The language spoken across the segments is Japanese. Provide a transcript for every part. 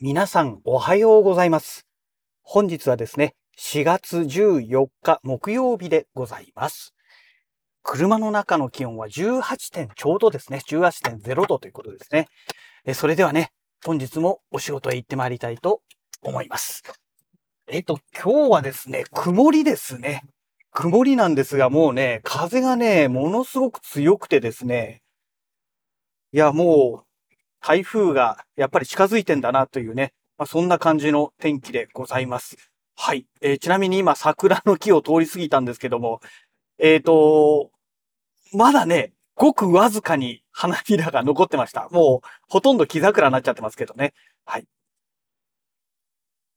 皆さんおはようございます。本日はですね、4月14日木曜日でございます。車の中の気温は18点ちょうどですね、18.0度ということですね。それではね、本日もお仕事へ行ってまいりたいと思います。えっと、今日はですね、曇りですね。曇りなんですが、もうね、風がね、ものすごく強くてですね、いや、もう、台風がやっぱり近づいてんだなというね、まあ、そんな感じの天気でございます。はい。えーちなみに今桜の木を通り過ぎたんですけども、えっ、と、まだね、ごくわずかに花びらが残ってました。もうほとんど木桜になっちゃってますけどね。はい。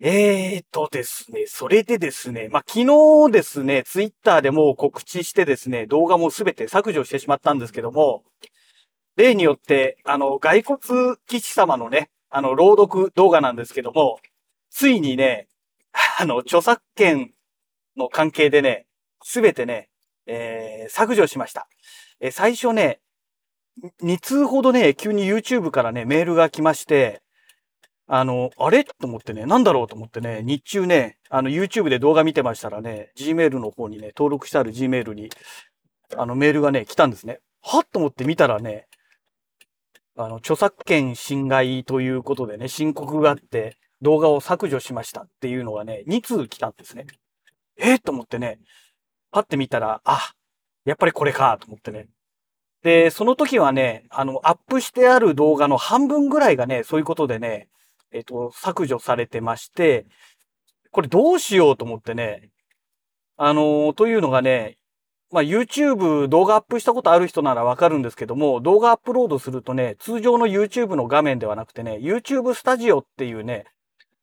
えーとですね、それでですね、まあ、昨日ですね、ツイッターでも告知してですね、動画もすべて削除してしまったんですけども、例によって、あの、骸骨騎士様のね、あの、朗読動画なんですけども、ついにね、あの、著作権の関係でね、すべてね、えー削除しました。えー最初ね、2通ほどね、急に YouTube からね、メールが来まして、あの、あれ？と思ってね、なんだろうと思ってね、日中ね、あの、YouTube で動画見てましたらね、Gmail の方にね、登録してある Gmail に、あの、メールがね、来たんですね。は？っと思って見たらね、あの、著作権侵害ということでね、申告があって、動画を削除しましたっていうのがね、2通来たんですね。えー、と思ってね、パッて見たら、あ、やっぱりこれかと思ってね。で、その時はね、あの、アップしてある動画の半分ぐらいがね、そういうことでね、えっ、と、削除されてまして、これどうしようと思ってね、あのというのがね、まあ、YouTube 動画アップしたことある人ならわかるんですけども、動画アップロードするとね、通常の YouTube の画面ではなくてね、YouTube スタジオっていうね、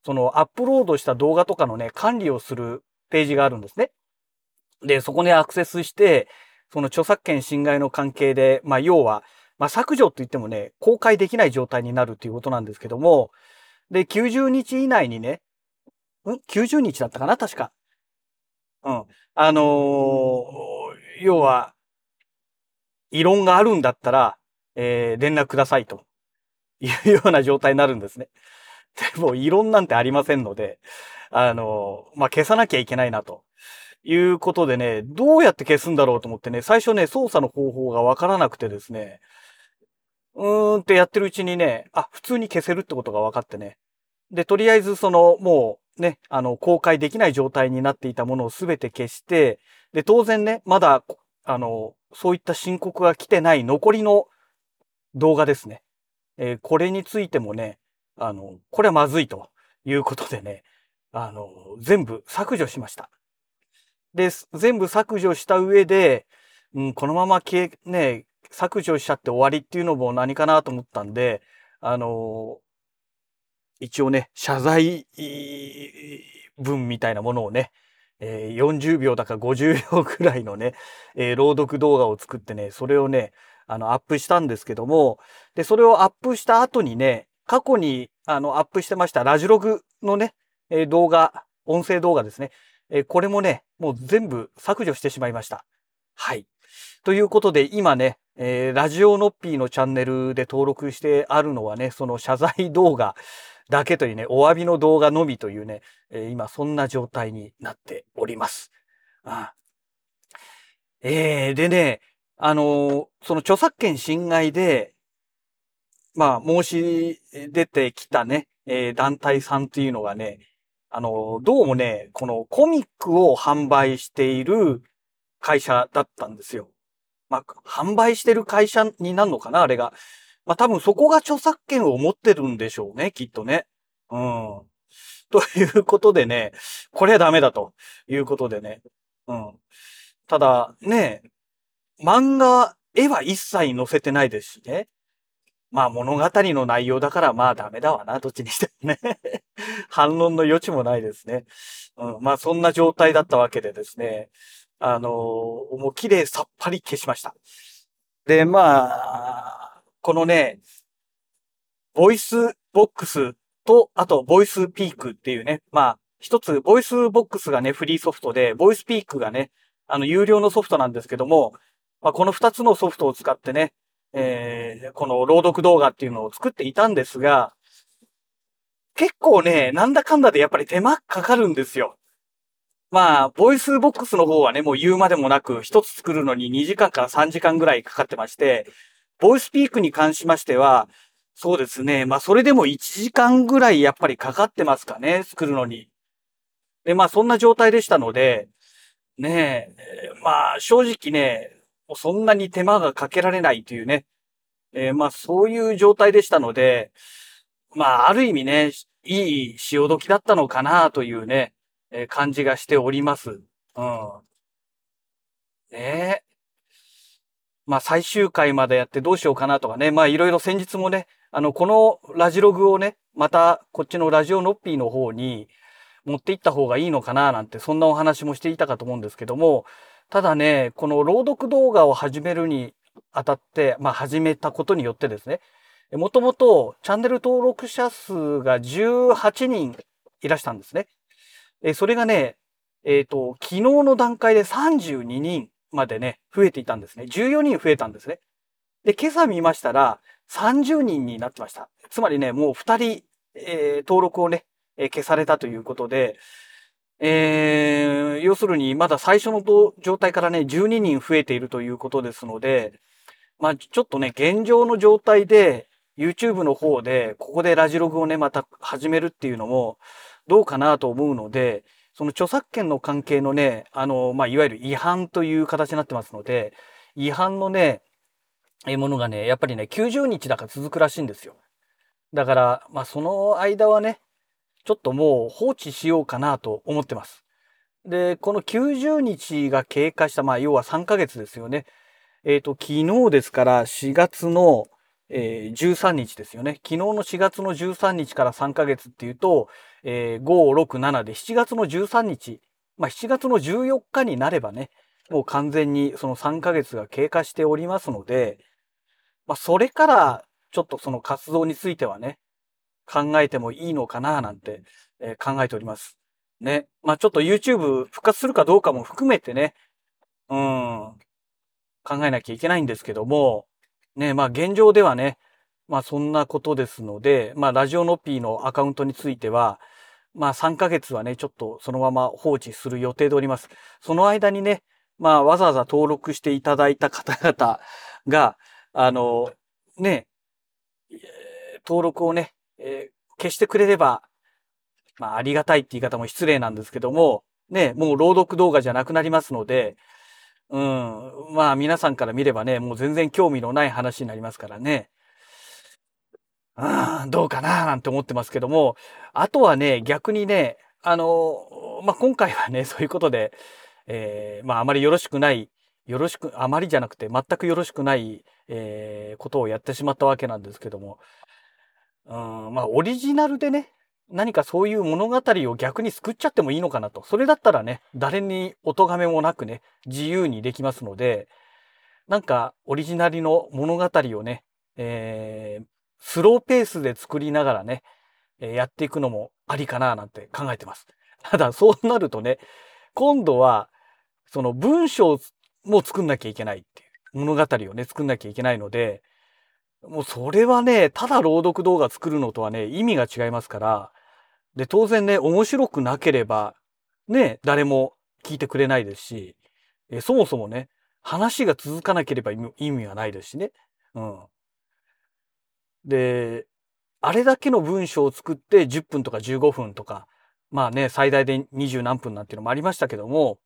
そのアップロードした動画とかのね、管理をするページがあるんですね。で、そこにアクセスして、その著作権侵害の関係で、まあ、要は、まあ、削除って言ってもね、公開できない状態になるっていうことなんですけども、で、90日以内にね、ん ?90 日だったかな？確か。うん。あのー要は、異論があるんだったら、えー連絡くださいというような状態になるんですね。でも、異論なんてありませんので、あのまあ、消さなきゃいけないなと。いうことでね、どうやって消すんだろうと思ってね、最初ね、操作の方法がわからなくてですね、うーんってやってるうちにね、あ、普通に消せるってことが分かってね。で、とりあえずその、もうね、あの、公開できない状態になっていたものをすべて消して、で、当然ね、まだ、あの、そういった申告が来てない残りの動画ですね。えーこれについてもね、あの、これはまずいということでね、あの、全部削除しました。で、全部削除した上で、うん、このまま消え、ね、削除しちゃって終わりっていうのも何かなと思ったんで、あの一応ね、謝罪文みたいなものをね、えー40秒だか50秒くらいのね、えー朗読動画を作ってね、それをね、あの、アップしたんですけども、で、それをアップした後にね、過去に、あの、アップしてましたラジログのね、えー動画、音声動画ですね。えこれもね、もう全部削除してしまいました。はい。ということで、今ね、えーラジオノッピーのチャンネルで登録してあるのはね、その謝罪動画だけというね、お詫びの動画のみというね、え今そんな状態になっております。あえーでね、あのその著作権侵害で、まあ、申し出てきたね、えー団体さんっていうのがね、あのどうもね、このコミックを販売している会社だったんですよ。まあ、販売してる会社になるのかなあれが。まあ、多分そこが著作権を持ってるんでしょうね、きっとね。うん。ということでね、これはダメだということでね。うん。ただ、ね、漫画、絵は一切載せてないですしね。まあ物語の内容だからまあダメだわな、どっちにしてもね。反論の余地もないですね。うん、まあそんな状態だったわけでですね。あのーもう綺麗さっぱり消しました。で、まあ、このね、ボイスボックスと、あと、ボイスピークっていうね、まあ、一つ、ボイスボックスがね、フリーソフトで、ボイスピークがね、あの、有料のソフトなんですけども、まあ、この二つのソフトを使ってね、えーこの朗読動画っていうのを作っていたんですが、結構ね、なんだかんだでやっぱり手間かかるんですよ。まあ、ボイスボックスの方はね、もう言うまでもなく、一つ作るのに2時間から3時間ぐらいかかってまして、ボイスピークに関しましては、そうですね。まあ、それでも1時間ぐらいやっぱりかかってますかね、作るのに。で、まあ、そんな状態でしたので、ねえ、まあ、正直ね、そんなに手間がかけられないというね、えー、まあ、そういう状態でしたので、まあ、ある意味ね、いい潮時だったのかなというね、えー、感じがしております。うん。ねえ。まあ、最終回までやってどうしようかなとかね。まあ、いろいろ先日もね、あの、このラジログをね、また、こっちのラジオノッピーの方に持って行った方がいいのかななんて、そんなお話もしていたかと思うんですけども、ただね、この朗読動画を始めるにあたって、まあ、始めたことによってですね、もともとチャンネル登録者数が18人いらしたんですね。えそれがね、えっ、ー、と、昨日の段階で32人までね、増えていたんですね。14人増えたんですね。で、今朝見ましたら、30人になってました。つまりね、もう2人、えー、登録をね、えー、消されたということで、えー、要するにまだ最初の状態からね、12人増えているということですので、まあちょっとね、現状の状態で YouTube の方で、ここでラジログをね、また始めるっていうのもどうかなと思うので、その著作権の関係のね、あの、まあいわゆる違反という形になってますので、違反のね、えものがね、やっぱりね、90日だから続くらしいんですよ。だから、まあその間はね、ちょっともう放置しようかなと思ってます。で、この90日が経過した、まあ要は3ヶ月ですよね。えっ、ー、と、昨日ですから4月の、えー、13日ですよね。昨日の4月の13日から3ヶ月っていうと、えー、5、6、7で7月の13日、まあ7月の14日になればね、もう完全にその3ヶ月が経過しておりますので、まあ、それから、ちょっとその活動についてはね、考えてもいいのかななんて、えー、考えております。ね。まあ、ちょっと YouTube 復活するかどうかも含めてね、うん、考えなきゃいけないんですけども、ね、まあ現状ではね、まあそんなことですので、まあラジオノピーのアカウントについては、まあ3ヶ月はね、ちょっとそのまま放置する予定でおります。その間にね、まあわざわざ登録していただいた方々が、あの、ね、登録をね、えー、消してくれれば、まあ、ありがたいって言い方も失礼なんですけども、ね、もう朗読動画じゃなくなりますので、うん、まあ皆さんから見ればね、もう全然興味のない話になりますからね。うん、どうかななんて思ってますけども、あとはね、逆にね、あの、まあ、今回はね、そういうことで、えー、まあ、あまりよろしくない、よろしく、あまりじゃなくて全くよろしくない、えー、ことをやってしまったわけなんですけども、うん、まあ、オリジナルでね、何かそういう物語を逆に救っちゃってもいいのかなと。それだったらね、誰にお咎めもなくね、自由にできますので、なんかオリジナルの物語をね、えー、スローペースで作りながらね、え、やっていくのもありかななんて考えてます。ただ、そうなるとね、今度は、その文章も作んなきゃいけないっていう。物語をね、作んなきゃいけないので、もうそれはね、ただ朗読動画作るのとはね、意味が違いますから、で、当然ね、面白くなければ、ね、誰も聞いてくれないですし、えそもそもね、話が続かなければ意味はないですしね。うん。で、あれだけの文章を作って10分とか15分とか、まあね、最大で20何分なんていうのもありましたけども、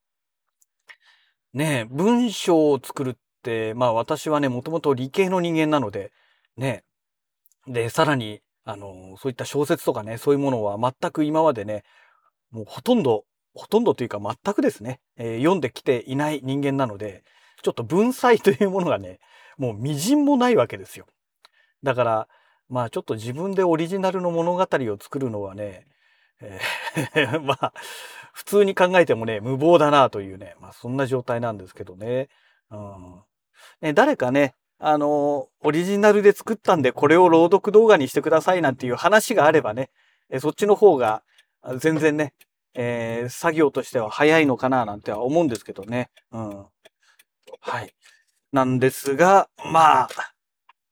ね、文章を作るって、まあ私はね、もともと理系の人間なので、ね。で、さらに、あの、そういった小説とかね、そういうものは全く今までね、もうほとんど、ほとんどというか全くですね、えー、読んできていない人間なので、ちょっと文才 というものがね、もう微塵もないわけですよ。だから、まあちょっと自分でオリジナルの物語を作るのはね、えー まあ、普通に考えてもね、無謀だなというね、まあそんな状態なんですけどね。うん、ね誰かね、あの、オリジナルで作ったんでこれを朗読動画にしてくださいなんていう話があればね、えそっちの方が全然ね、えー、作業としては早いのかななんては思うんですけどね。うん。はい。なんですが、まあ、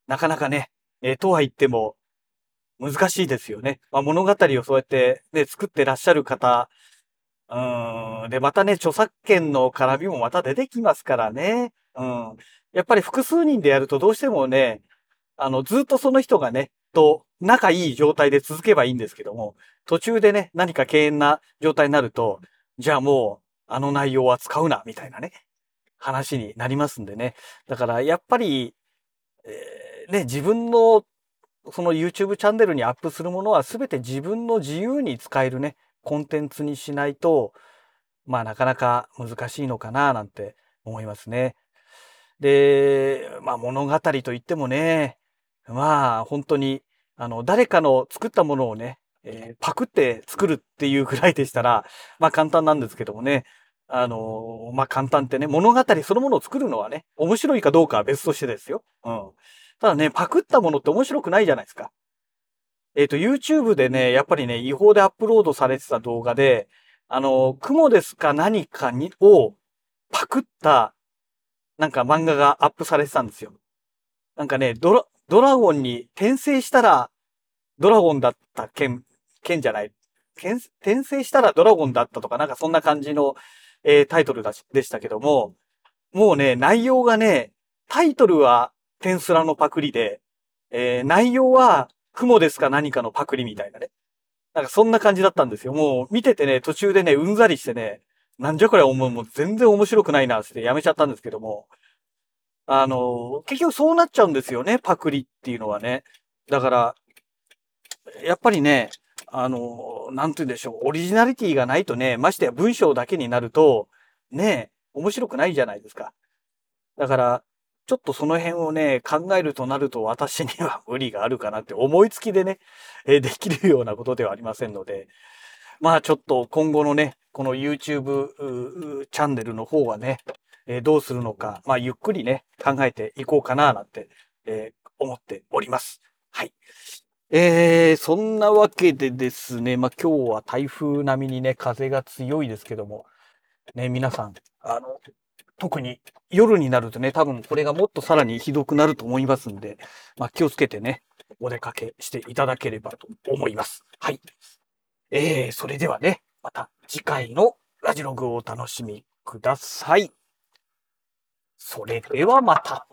なかなかね、えー、とは言っても、難しいですよね。まあ、物語をそうやってね、作ってらっしゃる方、うん。で、またね、著作権の絡みもまた出てきますからね。うん。やっぱり複数人でやるとどうしてもね、あの、ずっとその人がね、と仲いい状態で続けばいいんですけども、途中でね、何か敬遠な状態になると、じゃあもう、あの内容は使うな、みたいなね、話になりますんでね。だから、やっぱり、えー、ね、自分の、その YouTube チャンネルにアップするものは全て自分の自由に使えるね、コンテンツにしないと、まあなかなか難しいのかななんて思いますね。で、まあ物語といってもね、まあ本当に、あの、誰かの作ったものをね、えー、パクって作るっていうぐらいでしたら、まあ簡単なんですけどもね、あの、まあ簡単ってね、物語そのものを作るのはね、面白いかどうかは別としてですよ。うん。ただね、パクったものって面白くないじゃないですか。えっ、ー、と、YouTube でね、やっぱりね、違法でアップロードされてた動画で、あの、雲ですか何かに、をパクった、なんか漫画がアップされてたんですよ。なんかね、ドラ、ドラゴンに転生したら、ドラゴンだった剣、剣じゃない。転生したらドラゴンだったとか、なんかそんな感じの、えー、タイトルだし、でしたけども、もうね、内容がね、タイトルはテンスラのパクリで、えー、内容は雲ですか何かのパクリみたいなね。なんかそんな感じだったんですよ。もう見ててね、途中でね、うんざりしてね、なんじゃこれ、もう全然面白くないなってやめちゃったんですけども。あの、結局そうなっちゃうんですよね、パクリっていうのはね。だから、やっぱりね、あの、なんて言うんでしょう、オリジナリティがないとね、ましてや文章だけになると、ね、面白くないじゃないですか。だから、ちょっとその辺をね、考えるとなると私には無理があるかなって思いつきでね、えできるようなことではありませんので、まあちょっと今後のね、この YouTube チャンネルの方はね、えどうするのか、まあゆっくりね、考えていこうかななんて、え思っております。はい。えー、そんなわけでですね、まあ今日は台風並みにね、風が強いですけども、ね、皆さん、あの、特に夜になるとね、多分これがもっとさらにひどくなると思いますんで、まあ、気をつけてね、お出かけしていただければと思います。はい。えー、それではね、また次回のラジログをお楽しみください。それではまた。